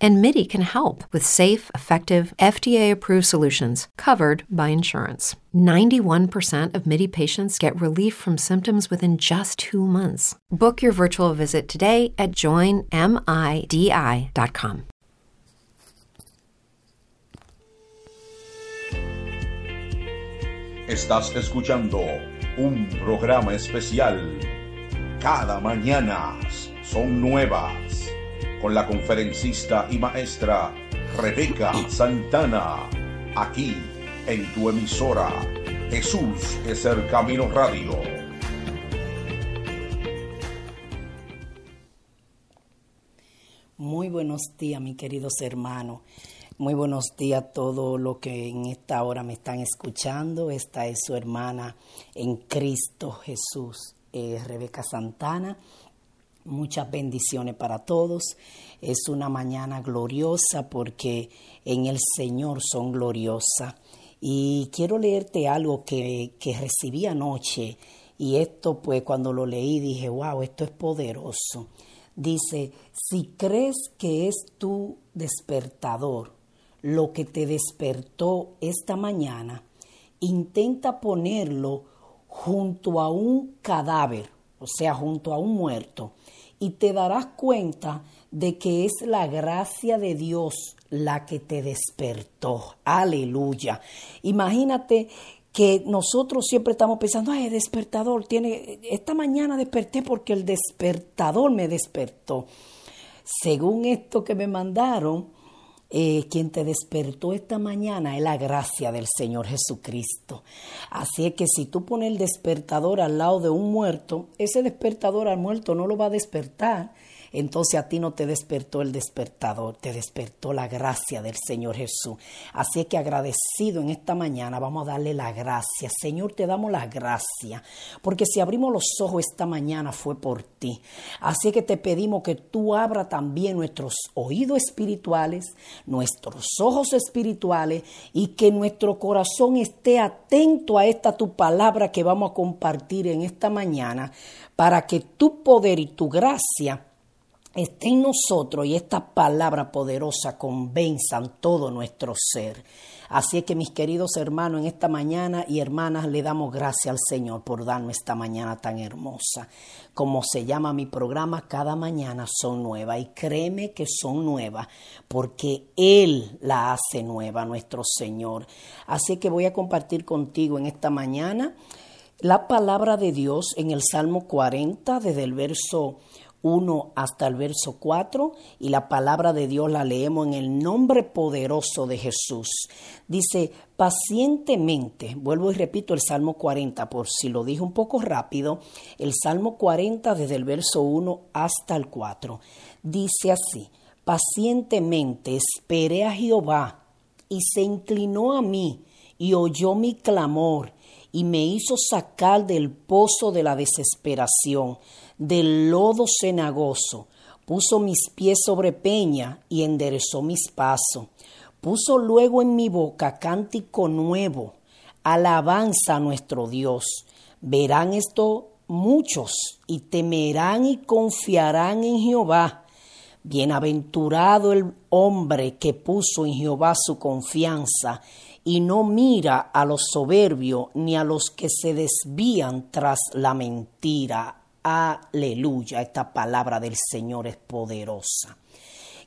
And MIDI can help with safe, effective, FDA approved solutions covered by insurance. 91% of MIDI patients get relief from symptoms within just two months. Book your virtual visit today at joinmidi.com. Estás escuchando un programa especial. Cada mañana son nuevas. Con la conferencista y maestra Rebeca Santana. Aquí en tu emisora. Jesús es el camino radio. Muy buenos días, mis queridos hermanos. Muy buenos días a todos los que en esta hora me están escuchando. Esta es su hermana en Cristo Jesús, eh, Rebeca Santana. Muchas bendiciones para todos. Es una mañana gloriosa porque en el Señor son gloriosas. Y quiero leerte algo que, que recibí anoche. Y esto, pues, cuando lo leí, dije, wow, esto es poderoso. Dice, si crees que es tu despertador lo que te despertó esta mañana, intenta ponerlo junto a un cadáver, o sea, junto a un muerto, y te darás cuenta de que es la gracia de Dios la que te despertó. Aleluya. Imagínate que nosotros siempre estamos pensando, ay, despertador, tiene, esta mañana desperté porque el despertador me despertó. Según esto que me mandaron, eh, quien te despertó esta mañana es la gracia del Señor Jesucristo. Así es que si tú pones el despertador al lado de un muerto, ese despertador al muerto no lo va a despertar entonces a ti no te despertó el despertador, te despertó la gracia del Señor Jesús. Así que agradecido en esta mañana vamos a darle la gracia. Señor, te damos la gracia, porque si abrimos los ojos esta mañana fue por ti. Así que te pedimos que tú abra también nuestros oídos espirituales, nuestros ojos espirituales y que nuestro corazón esté atento a esta tu palabra que vamos a compartir en esta mañana para que tu poder y tu gracia esté en nosotros y esta palabra poderosa convenzan todo nuestro ser. Así es que mis queridos hermanos, en esta mañana y hermanas le damos gracias al Señor por darnos esta mañana tan hermosa. Como se llama mi programa, cada mañana son nuevas y créeme que son nuevas porque Él la hace nueva, nuestro Señor. Así que voy a compartir contigo en esta mañana la palabra de Dios en el Salmo 40 desde el verso 1 hasta el verso 4 y la palabra de Dios la leemos en el nombre poderoso de Jesús. Dice, pacientemente, vuelvo y repito el Salmo 40 por si lo dije un poco rápido, el Salmo 40 desde el verso 1 hasta el 4. Dice así, pacientemente esperé a Jehová y se inclinó a mí y oyó mi clamor y me hizo sacar del pozo de la desesperación del lodo cenagoso, puso mis pies sobre peña y enderezó mis pasos. Puso luego en mi boca cántico nuevo, alabanza a nuestro Dios. Verán esto muchos y temerán y confiarán en Jehová. Bienaventurado el hombre que puso en Jehová su confianza y no mira a los soberbios ni a los que se desvían tras la mentira. Aleluya, esta palabra del Señor es poderosa.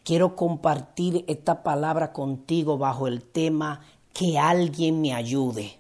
Quiero compartir esta palabra contigo bajo el tema que alguien me ayude.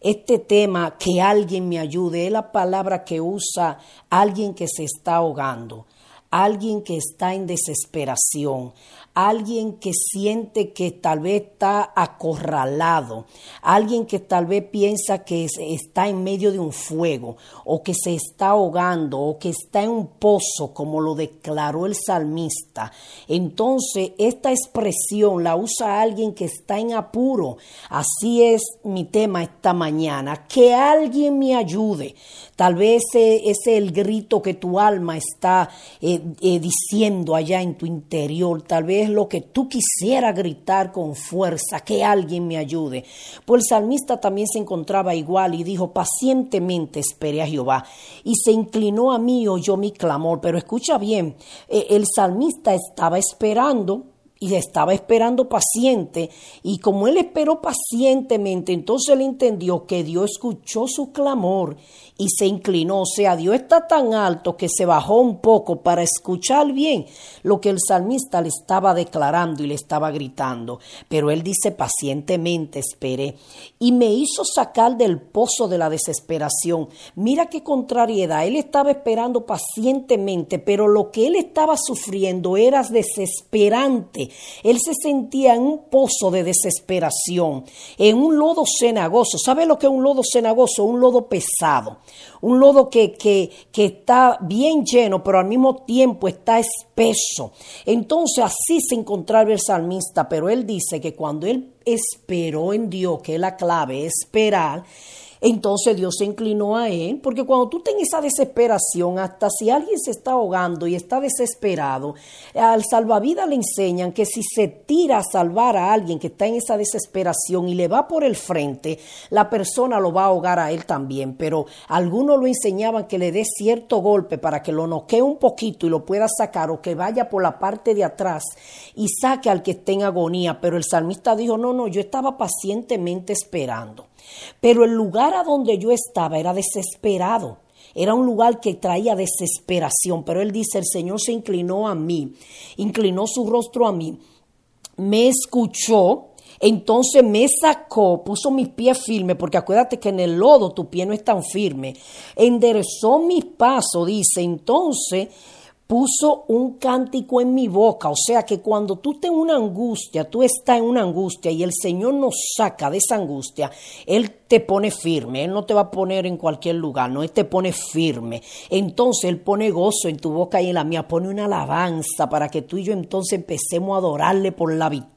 Este tema, que alguien me ayude, es la palabra que usa alguien que se está ahogando, alguien que está en desesperación, alguien que siente que tal vez está acorralado, alguien que tal vez piensa que está en medio de un fuego o que se está ahogando o que está en un pozo, como lo declaró el salmista. Entonces, esta expresión la usa alguien que está en apuro. Así es mi tema esta mañana, que alguien me ayude. Tal vez ese es el grito que tu alma está eh, eh, diciendo allá en tu interior, tal vez lo que tú quisieras gritar con fuerza, que alguien me ayude. Pues el salmista también se encontraba igual y dijo, pacientemente esperé a Jehová y se inclinó a mí y oyó mi clamor. Pero escucha bien, eh, el salmista estaba esperando y estaba esperando paciente y como él esperó pacientemente, entonces él entendió que Dios escuchó su clamor y se inclinó. O sea, Dios está tan alto que se bajó un poco para escuchar bien lo que el salmista le estaba declarando y le estaba gritando. Pero él dice pacientemente esperé y me hizo sacar del pozo de la desesperación. Mira qué contrariedad. Él estaba esperando pacientemente, pero lo que él estaba sufriendo era desesperante. Él se sentía en un pozo de desesperación, en un lodo cenagoso. ¿Sabe lo que es un lodo cenagoso? Un lodo pesado un lodo que, que, que está bien lleno, pero al mismo tiempo está espeso. Entonces así se encontraba el salmista, pero él dice que cuando él esperó en Dios, que es la clave, esperar, entonces Dios se inclinó a él, porque cuando tú tienes esa desesperación, hasta si alguien se está ahogando y está desesperado, al salvavidas le enseñan que si se tira a salvar a alguien que está en esa desesperación y le va por el frente, la persona lo va a ahogar a él también. Pero algunos lo enseñaban que le dé cierto golpe para que lo noquee un poquito y lo pueda sacar o que vaya por la parte de atrás y saque al que esté en agonía. Pero el salmista dijo, no, no, yo estaba pacientemente esperando. Pero el lugar a donde yo estaba era desesperado. Era un lugar que traía desesperación. Pero él dice, el Señor se inclinó a mí, inclinó su rostro a mí, me escuchó. Entonces me sacó, puso mis pies firmes, porque acuérdate que en el lodo tu pie no es tan firme. Enderezó mis pasos, dice. Entonces puso un cántico en mi boca. O sea que cuando tú estás una angustia, tú estás en una angustia y el Señor nos saca de esa angustia, Él te pone firme. Él no te va a poner en cualquier lugar, no, Él te pone firme. Entonces Él pone gozo en tu boca y en la mía, pone una alabanza para que tú y yo entonces empecemos a adorarle por la victoria.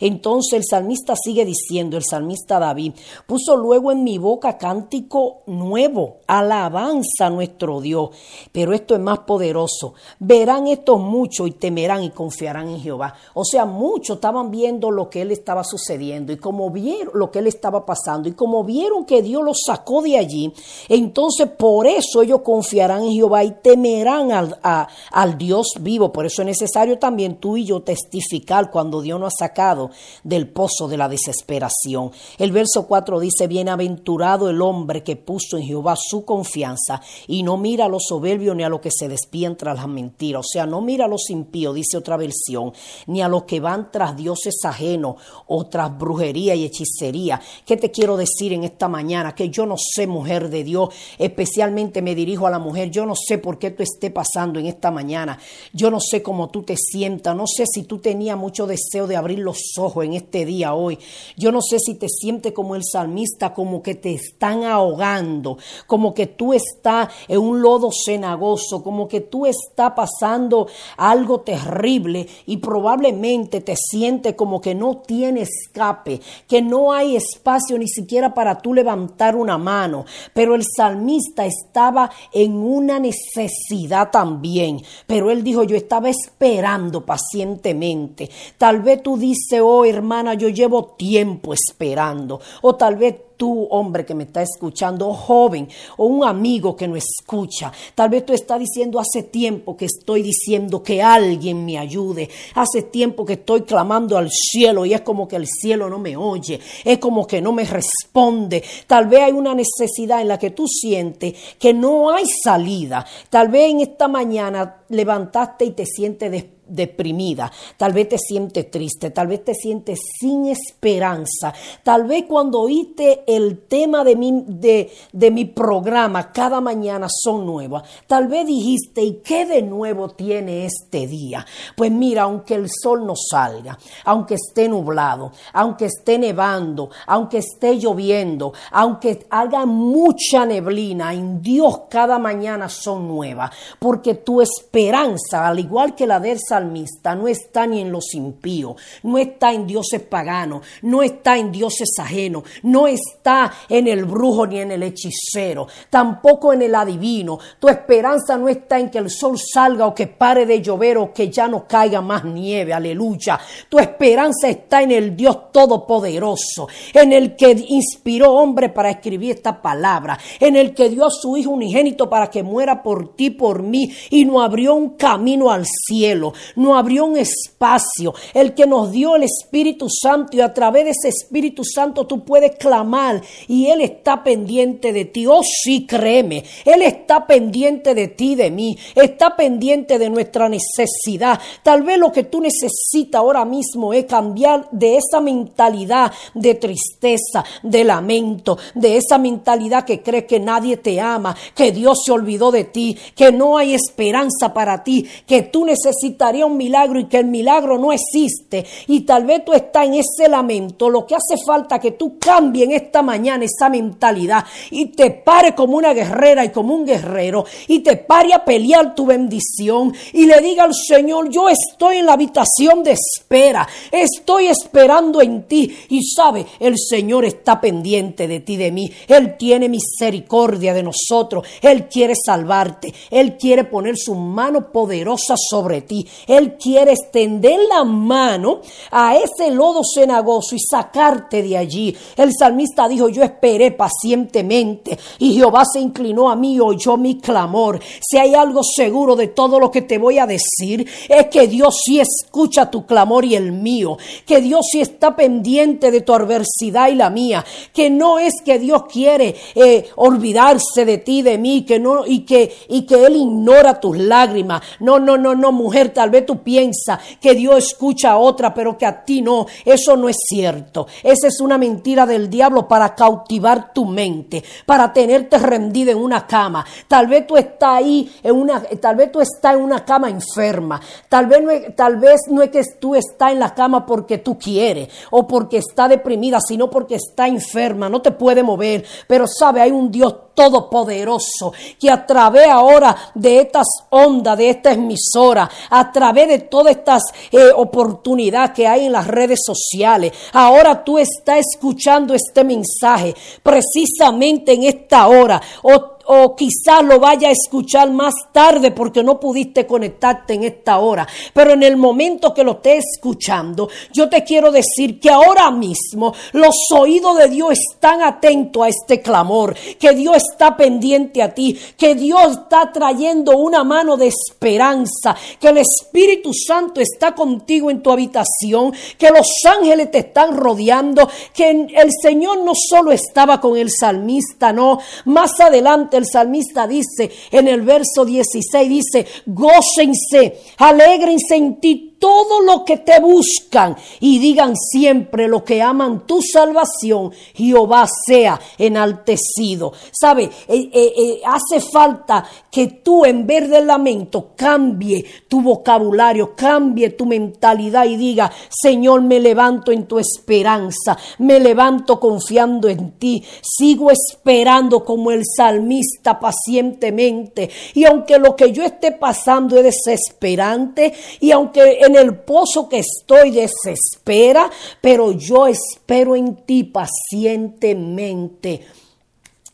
Entonces el salmista sigue diciendo, el salmista David, puso luego en mi boca cántico nuevo, alabanza a nuestro Dios. Pero esto es más poderoso. Verán estos muchos y temerán y confiarán en Jehová. O sea, muchos estaban viendo lo que él estaba sucediendo y como vieron lo que él estaba pasando y como vieron que Dios los sacó de allí, entonces por eso ellos confiarán en Jehová y temerán al, al Dios vivo. Por eso es necesario también tú y yo testificar cuando Dios nos ha sacado del pozo de la desesperación. El verso 4 dice, bienaventurado el hombre que puso en Jehová su confianza y no mira a los soberbios ni a lo que se despiden tras las mentiras. O sea, no mira a los impíos, dice otra versión, ni a los que van tras dioses ajenos o tras brujería y hechicería. ¿Qué te quiero decir en esta mañana que yo no sé, mujer de Dios, especialmente me dirijo a la mujer, yo no sé por qué tú esté pasando en esta mañana, yo no sé cómo tú te sientas, no sé si tú tenías mucho deseo de abrir los ojos en este día hoy, yo no sé si te sientes como el salmista, como que te están ahogando, como que tú estás en un lodo cenagoso, como que tú estás pasando algo terrible y probablemente te sientes como que no tiene escape, que no hay espacio ni siquiera para tú levantar una mano, pero el salmista estaba en una necesidad también, pero él dijo, yo estaba esperando pacientemente. Tal vez tú dices, oh hermana, yo llevo tiempo esperando, o tal vez tú, hombre que me está escuchando, joven, o un amigo que no escucha. Tal vez tú estás diciendo, hace tiempo que estoy diciendo que alguien me ayude. Hace tiempo que estoy clamando al cielo y es como que el cielo no me oye. Es como que no me responde. Tal vez hay una necesidad en la que tú sientes que no hay salida. Tal vez en esta mañana levantaste y te sientes despierto deprimida, tal vez te sientes triste, tal vez te sientes sin esperanza, tal vez cuando oíste el tema de mi, de, de mi programa cada mañana son nuevas, tal vez dijiste, ¿y qué de nuevo tiene este día? Pues mira, aunque el sol no salga, aunque esté nublado, aunque esté nevando, aunque esté lloviendo, aunque haga mucha neblina, en Dios cada mañana son nuevas, porque tu esperanza, al igual que la de esa no está ni en los impíos, no está en dioses paganos, no está en dioses ajenos, no está en el brujo ni en el hechicero, tampoco en el adivino. Tu esperanza no está en que el sol salga o que pare de llover o que ya no caiga más nieve, aleluya. Tu esperanza está en el Dios Todopoderoso, en el que inspiró hombre para escribir esta palabra, en el que dio a su Hijo unigénito para que muera por ti, por mí, y no abrió un camino al cielo, no abrió un espacio, el que nos dio el Espíritu Santo y a través de ese Espíritu Santo tú puedes clamar y Él está pendiente de ti. Oh sí, créeme, Él está pendiente de ti, de mí, está pendiente de nuestra necesidad. Tal vez lo que tú necesitas ahora mismo es cambiar de esa mentalidad de tristeza, de lamento, de esa mentalidad que cree que nadie te ama, que Dios se olvidó de ti, que no hay esperanza para ti, que tú necesitarías un milagro y que el milagro no existe. Y tal vez tú estás en ese lamento. Lo que hace falta que tú cambies en esta mañana esa mentalidad y te pare como una guerrera y como un guerrero y te pare a pelear tu bendición y le diga al Señor, yo estoy en la habitación de espera, estoy esperando en ti y sabe, el Señor está pendiente de ti, de mí. Él tiene misericordia de nosotros, Él quiere salvarte, Él quiere poner su mano poderosa sobre ti, Él quiere extender la mano a ese lodo cenagoso y sacarte de allí. El salmista dijo, yo esperé pacientemente y Jehová se inclinó a mí y oyó mi clamor. Si hay algo seguro de todo lo que te voy a decir, es que Dios sí escucha tu clamor y el mío, que Dios sí está pendiente de tu adversidad y la mía, que no es que Dios quiere eh, olvidarse de ti, de mí, que no, y que, y que Él ignora tus lágrimas. No, no, no, no, mujer, tal vez tú piensas que Dios escucha a otra, pero que a ti no. Eso no es cierto. Esa es una mentira del diablo para cautivar tu mente, para tenerte rendida en una cama. Tal vez tú estás ahí en una, tal vez tú estás en una cama enferma. Tal vez no tal vez no es que tú estás en la cama porque tú quieres o porque está deprimida, sino porque está enferma, no te puede mover. Pero sabe, hay un Dios todopoderoso que a través ahora de estas ondas, de esta emisora, a través de todas estas eh, oportunidades que hay en las redes sociales, ahora tú estás escuchando este mensaje precisamente en esta hora. O o quizás lo vaya a escuchar más tarde porque no pudiste conectarte en esta hora. Pero en el momento que lo estés escuchando, yo te quiero decir que ahora mismo los oídos de Dios están atentos a este clamor, que Dios está pendiente a ti, que Dios está trayendo una mano de esperanza, que el Espíritu Santo está contigo en tu habitación, que los ángeles te están rodeando, que el Señor no solo estaba con el salmista, no, más adelante el salmista dice en el verso 16, dice, gócense, alegrense en ti todo lo que te buscan y digan siempre lo que aman tu salvación, Jehová sea enaltecido. ¿Sabe? Eh, eh, eh, hace falta que tú en vez del lamento cambie tu vocabulario, cambie tu mentalidad y diga, Señor, me levanto en tu esperanza, me levanto confiando en ti, sigo esperando como el salmista pacientemente. Y aunque lo que yo esté pasando es desesperante y aunque en el pozo que estoy desespera, pero yo espero en ti pacientemente.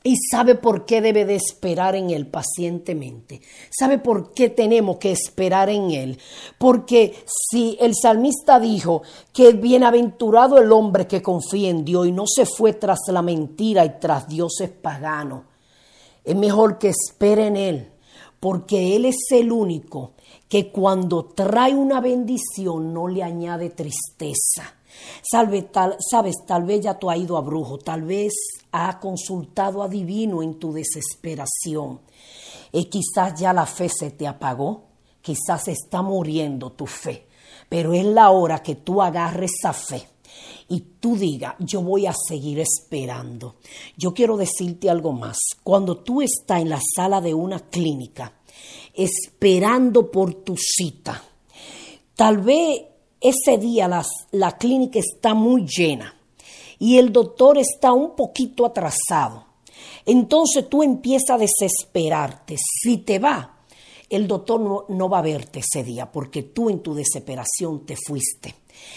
Y sabe por qué debe de esperar en Él pacientemente. ¿Sabe por qué tenemos que esperar en Él? Porque si el salmista dijo que bienaventurado el hombre que confía en Dios y no se fue tras la mentira y tras dioses paganos, es mejor que espere en Él, porque Él es el único que cuando trae una bendición no le añade tristeza. Salve, tal, sabes, tal vez ya tú has ido a brujo, tal vez ha consultado a divino en tu desesperación. Y quizás ya la fe se te apagó, quizás está muriendo tu fe, pero es la hora que tú agarres esa fe y tú digas, yo voy a seguir esperando. Yo quiero decirte algo más. Cuando tú estás en la sala de una clínica, esperando por tu cita. Tal vez ese día la clínica está muy llena y el doctor está un poquito atrasado. Entonces tú empiezas a desesperarte. Si te va, el doctor no, no, va a verte ese día porque tú en tu desesperación te fuiste.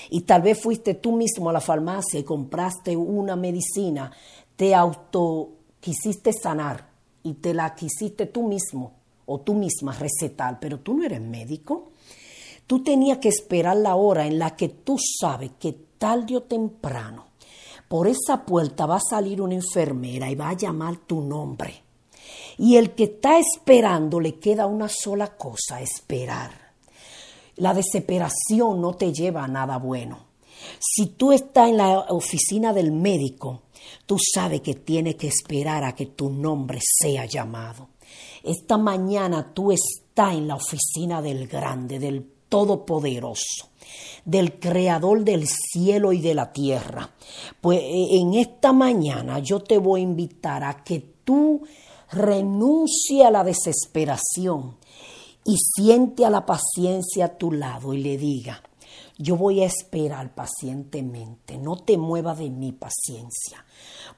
Y tal vez fuiste tú mismo a la farmacia y compraste una medicina, te auto quisiste sanar y te la quisiste tú mismo o tú misma recetar, pero tú no eres médico. Tú tenías que esperar la hora en la que tú sabes que tarde o temprano por esa puerta va a salir una enfermera y va a llamar tu nombre. Y el que está esperando le queda una sola cosa, esperar. La desesperación no te lleva a nada bueno. Si tú estás en la oficina del médico, tú sabes que tienes que esperar a que tu nombre sea llamado. Esta mañana tú estás en la oficina del grande, del todopoderoso del creador del cielo y de la tierra. Pues eh, en esta mañana yo te voy a invitar a que tú renuncie a la desesperación y siente a la paciencia a tu lado y le diga, yo voy a esperar pacientemente, no te mueva de mi paciencia,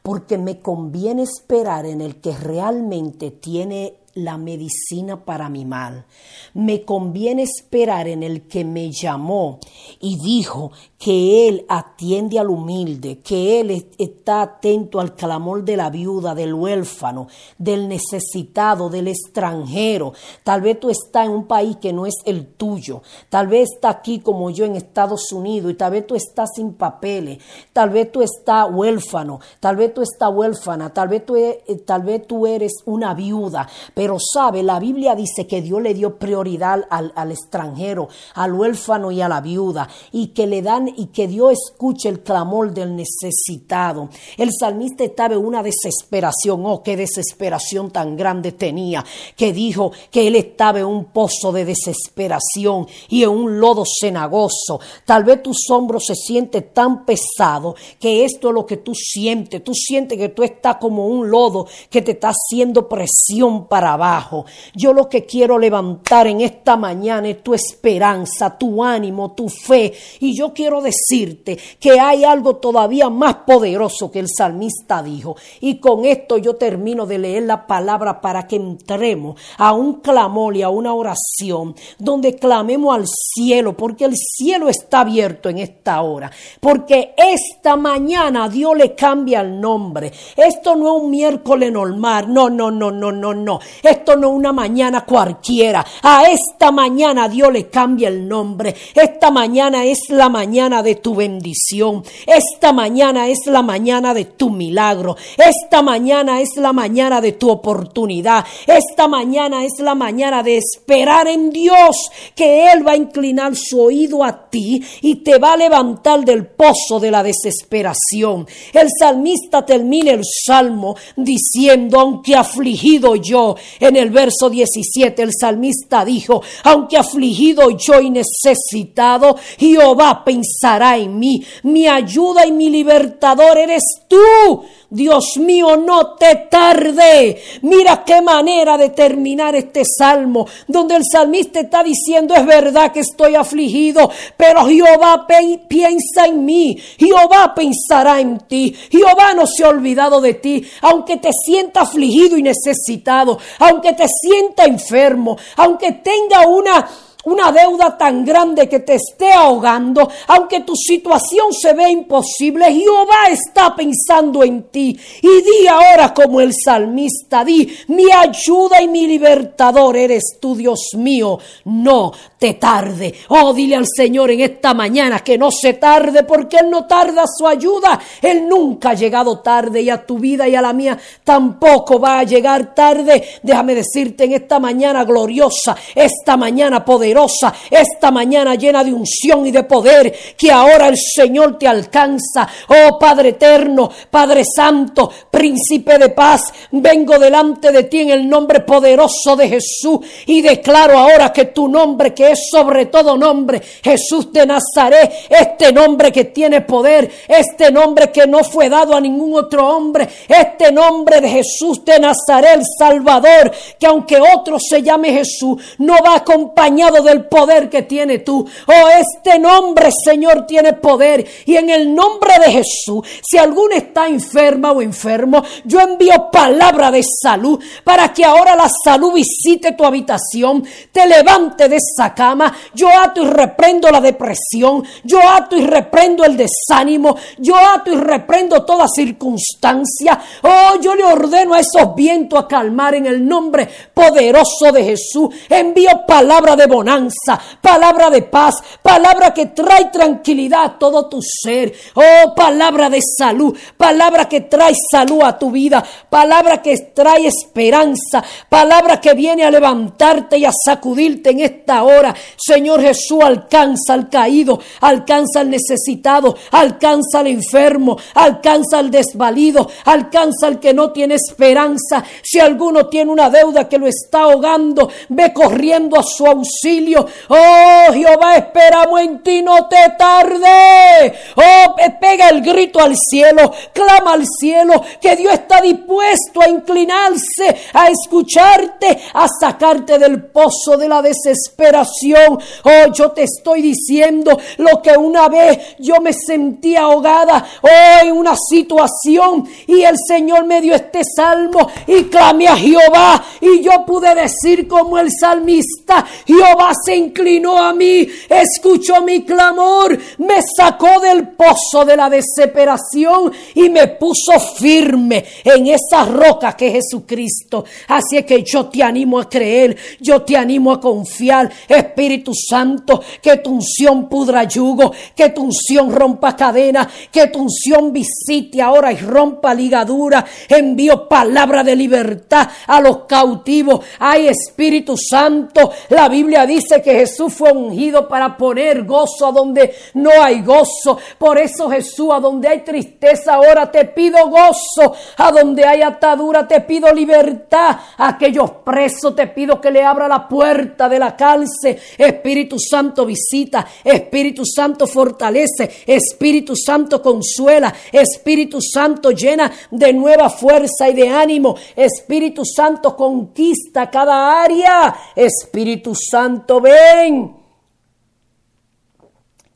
porque me conviene esperar en el que realmente tiene la medicina para mi mal. Me conviene esperar en el que me llamó y dijo que Él atiende al humilde, que Él está atento al clamor de la viuda, del huérfano, del necesitado, del extranjero. Tal vez tú estás en un país que no es el tuyo. Tal vez está aquí como yo en Estados Unidos y tal vez tú estás sin papeles. Tal vez tú estás huérfano. Tal vez tú estás huérfana. Tal vez tú, e, eh, tal vez tú eres una viuda. Pero sabe, la Biblia dice que Dios le dio prioridad al, al extranjero, al huérfano y a la viuda y que le dan y que Dios escuche el clamor del necesitado. El salmista estaba en una desesperación, oh, qué desesperación tan grande tenía, que dijo que él estaba en un pozo de desesperación y en un lodo cenagoso. Tal vez tus hombros se sienten tan pesados que esto es lo que tú sientes. Tú sientes que tú estás como un lodo que te está haciendo presión para Yo lo que quiero levantar en esta mañana es tu esperanza, tu ánimo, tu fe. Y yo quiero decirte que hay algo todavía más poderoso que el salmista dijo. Y con esto yo termino de leer la palabra para que entremos a un clamor y a una oración donde clamemos al cielo, porque el cielo está abierto en esta hora. Porque esta mañana Dios le cambia el nombre. Esto no es un miércoles normal. No, no, no, no, no, no. Esto no una mañana cualquiera. A esta mañana Dios le cambia el nombre. Esta mañana es la mañana de tu bendición. Esta mañana es la mañana de tu milagro. Esta mañana es la mañana de tu oportunidad. Esta mañana es la mañana de esperar en Dios que Él va a inclinar su oído a ti y te va a levantar del pozo de la desesperación. El salmista termina el salmo diciendo, aunque afligido yo, en el verso 17 el salmista dijo, aunque afligido yo y necesitado, Jehová pensar en mí. Mi ayuda y mi libertador eres tú. Dios mío, no te tarde. Mira qué manera de terminar este salmo, donde el salmista está diciendo, es verdad que estoy afligido, pero Jehová piensa en mí, Jehová pensará en ti, Jehová no se ha olvidado de ti, aunque te sienta afligido y necesitado, aunque te sienta enfermo, aunque tenga una una deuda tan grande que te esté ahogando, aunque tu situación se ve imposible, Jehová está pensando en ti. Y di ahora como el salmista, di, mi ayuda y mi libertador eres tú, Dios mío. No te tarde. Oh, dile al Señor en esta mañana que no se tarde porque Él no tarda su ayuda. Él nunca ha llegado tarde y a tu vida y a la mía tampoco va a llegar tarde. Déjame decirte en esta mañana gloriosa, esta mañana poderosa esta mañana llena de unción y de poder, que ahora el Señor te alcanza. Oh Padre eterno, Padre Santo, Príncipe de paz, vengo delante de ti en el nombre poderoso de Jesús y declaro ahora que tu nombre, que es sobre todo nombre, Jesús de Nazaret, este nombre que tiene poder, este nombre que no fue dado a ningún otro hombre, este nombre de Jesús de Nazaret, el Salvador, que aunque otro se llame Jesús, no va acompañado lado del poder que tiene tú. Oh, este nombre, Señor, tiene poder. Y en el nombre de Jesús, si alguno está enferma o enfermo, yo envío palabra de salud para que ahora la salud visite tu habitación, te levante de esa cama. Yo ato y reprendo la depresión, yo ato y reprendo el desánimo, yo ato y reprendo toda circunstancia. Oh, yo le ordeno a esos vientos a calmar en el nombre poderoso de Jesús. Envío palabra de bonanza, palabra de paz, palabra que trae tranquilidad a todo tu ser. Oh, palabra de salud, palabra que trae salud a tu vida, palabra que trae esperanza, palabra que viene a levantarte y a sacudirte en esta hora. Señor Jesús, alcanza al caído, alcanza al necesitado, alcanza al enfermo, alcanza al desvalido, alcanza al que no tiene esperanza. Si alguno tiene una deuda que lo está ahogando, ve corriendo a su auxilio. Oh Jehová, esperamos en ti, no te tarde. Oh, pega el grito al cielo, clama al cielo, que Dios está dispuesto a inclinarse, a escucharte, a sacarte del pozo de la desesperación. Oh, yo te estoy diciendo lo que una vez yo me sentí ahogada, oh, en una situación y el Señor me dio este salmo y clamé a Jehová y yo pude decir como el salmista, Jehová se inclinó a mí, escuchó mi clamor, me sacó del pozo de la desesperación y me puso firme en esa roca que es Jesucristo. Así es que yo te animo a creer, yo te animo a confiar, Espíritu Santo, que tu unción pudra yugo, que tu unción rompa cadena, que tu unción visite ahora y rompa ligadura. Envío palabra de libertad a los cautivos. Ay, Espíritu Santo, la Biblia dice que Jesús fue ungido para poner gozo a donde no hay gozo. Por eso Jesús, a donde hay tristeza, ahora te pido gozo. A donde hay atadura, te pido libertad. A aquellos presos te pido que le abra la puerta de la cárcel. Espíritu Santo visita. Espíritu Santo fortalece. Espíritu Santo consuela. Espíritu Santo llena de nueva fuerza y de ánimo. Espíritu Santo conquista cada área. Espíritu Santo ven.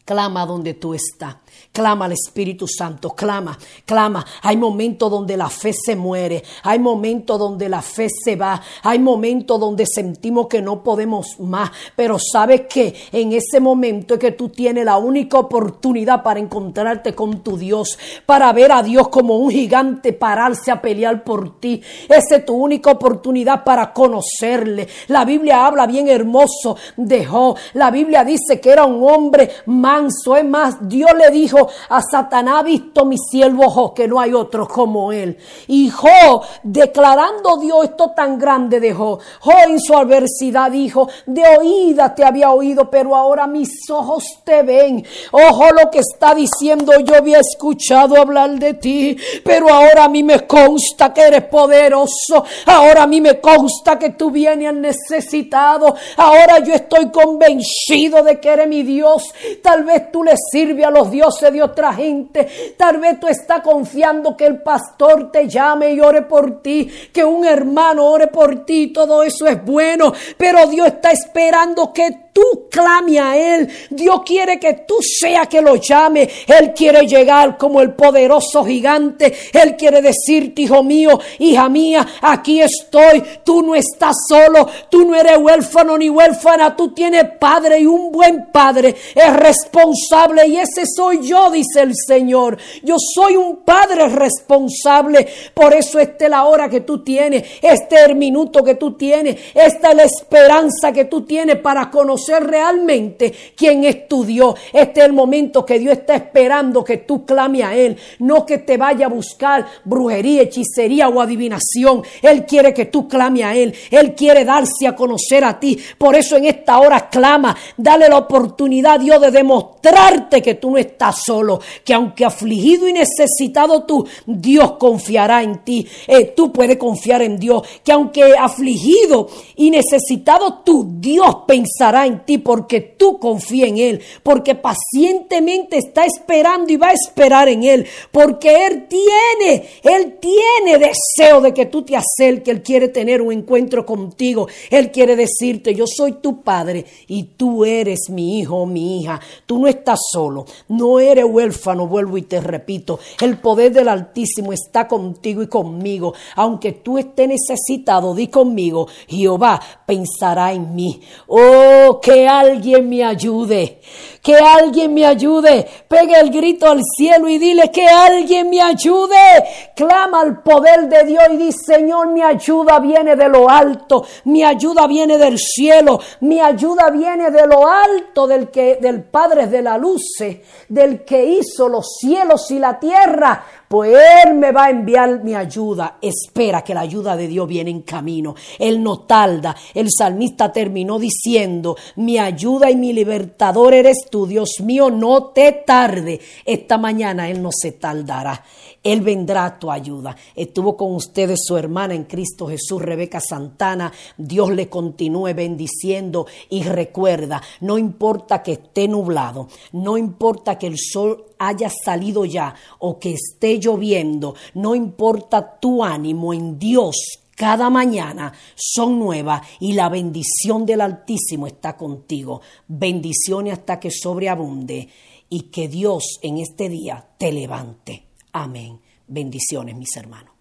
Clama donde tú estás. Clama al Espíritu Santo, clama, clama. Hay momentos donde la fe se muere, hay momentos donde la fe se va, hay momentos donde sentimos que no podemos más, pero sabes que en ese momento es que tú tienes la única oportunidad para encontrarte con tu Dios, para ver a Dios como un gigante pararse a pelear por ti. Esa es tu única oportunidad para conocerle. La Biblia habla bien hermoso de Job. La Biblia dice que era un hombre manso. Es más, Dios le dijo a Satanás, visto mi siervo Job, que no hay otro como él. Y declarando Dios esto tan grande de Job, en su adversidad dijo, de oída te había oído, pero ahora mis ojos te ven. Ojo lo que está diciendo, yo había escuchado hablar de ti, pero ahora a mí me consta que eres poderoso, ahora a mí me consta que tú vienes necesitado, ahora yo estoy convencido de que eres mi Dios, tal vez tú le sirves a los dioses de otra gente. Tal vez tú estás confiando que el pastor te llame y ore por ti, que un hermano ore por ti. Todo eso es bueno, pero Dios está esperando que tú clame a Él. Dios quiere que tú sea que lo llame. Él quiere llegar como el poderoso gigante. Él quiere decirte, hijo mío, hija mía, aquí estoy. Tú no estás solo. Tú no eres huérfano ni huérfana. Tú tienes padre y un buen padre. Es responsable y ese soy yo, dice el Señor. Yo soy un padre responsable. Por eso esta es la hora que tú tienes. Este es el minuto que tú tienes. Esta es la esperanza que tú tienes para conocer realmente quién es tu Dios. Este es el momento que Dios está esperando que tú clame a Él, no que te vaya a buscar brujería, hechicería o adivinación. Él quiere que tú clame a Él. Él quiere darse a conocer a ti. Por eso en esta hora clama, dale la oportunidad Dios de demostrar demostrarte que tú no estás solo, que aunque afligido y necesitado tú, Dios confiará en ti. Eh, tú puedes confiar en Dios, que aunque afligido y necesitado tú, Dios pensará en ti porque tú confías en Él, porque pacientemente está esperando y va a esperar en Él, porque Él tiene, Él tiene deseo de que tú te acerques, Él quiere tener un encuentro contigo, Él quiere decirte, yo soy tu Padre y tú eres mi hijo mi hija, tú no estás solo, no eres huérfano, vuelvo y te repito, el poder del Altísimo está contigo y conmigo, aunque tú estés necesitado, di conmigo, Jehová pensará en mí. Oh, que alguien me ayude, que alguien me ayude, pegue el grito al cielo y dile que alguien me ayude, clama al poder de Dios y dice, Señor, mi ayuda viene de lo alto, mi ayuda viene del cielo, mi ayuda viene de lo alto del que del Padre de la luz, del que hizo los cielos y la tierra pues Él me va a enviar mi ayuda. Espera que la ayuda de Dios viene en camino. Él no tarda. El salmista terminó diciendo, mi ayuda y mi libertador eres tú, Dios mío, no te tarde. Esta mañana Él no se tardará. Él vendrá a tu ayuda. Estuvo con ustedes su hermana en Cristo Jesús, Rebeca Santana. Dios le continúe bendiciendo y recuerda, no importa que esté nublado, no importa que el sol haya salido ya o que esté lloviendo, no importa tu ánimo en Dios, cada mañana son nuevas y la bendición del Altísimo está contigo. Bendiciones hasta que sobreabunde y que Dios en este día te levante. Amén. Bendiciones, mis hermanos.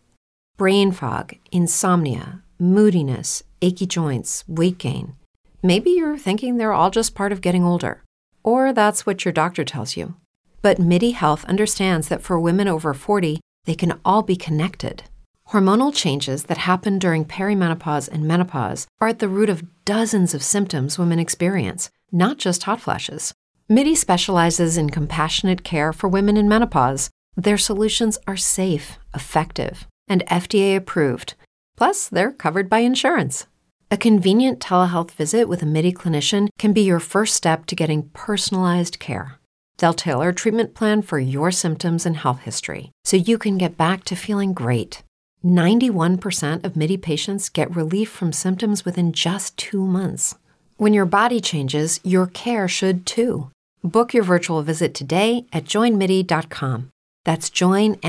Brain fog, insomnia, moodiness, achy joints, weight gain. Maybe you're thinking they're all just part of getting older, or that's what your doctor tells you. But MIDI Health understands that for women over 40, they can all be connected. Hormonal changes that happen during perimenopause and menopause are at the root of dozens of symptoms women experience, not just hot flashes. MIDI specializes in compassionate care for women in menopause. Their solutions are safe, effective, and FDA approved. Plus, they're covered by insurance. A convenient telehealth visit with a MIDI clinician can be your first step to getting personalized care. They'll tailor a treatment plan for your symptoms and health history so you can get back to feeling great. 91% of MIDI patients get relief from symptoms within just two months. When your body changes, your care should too. Book your virtual visit today at joinmidi.com. That's joinmidi.com.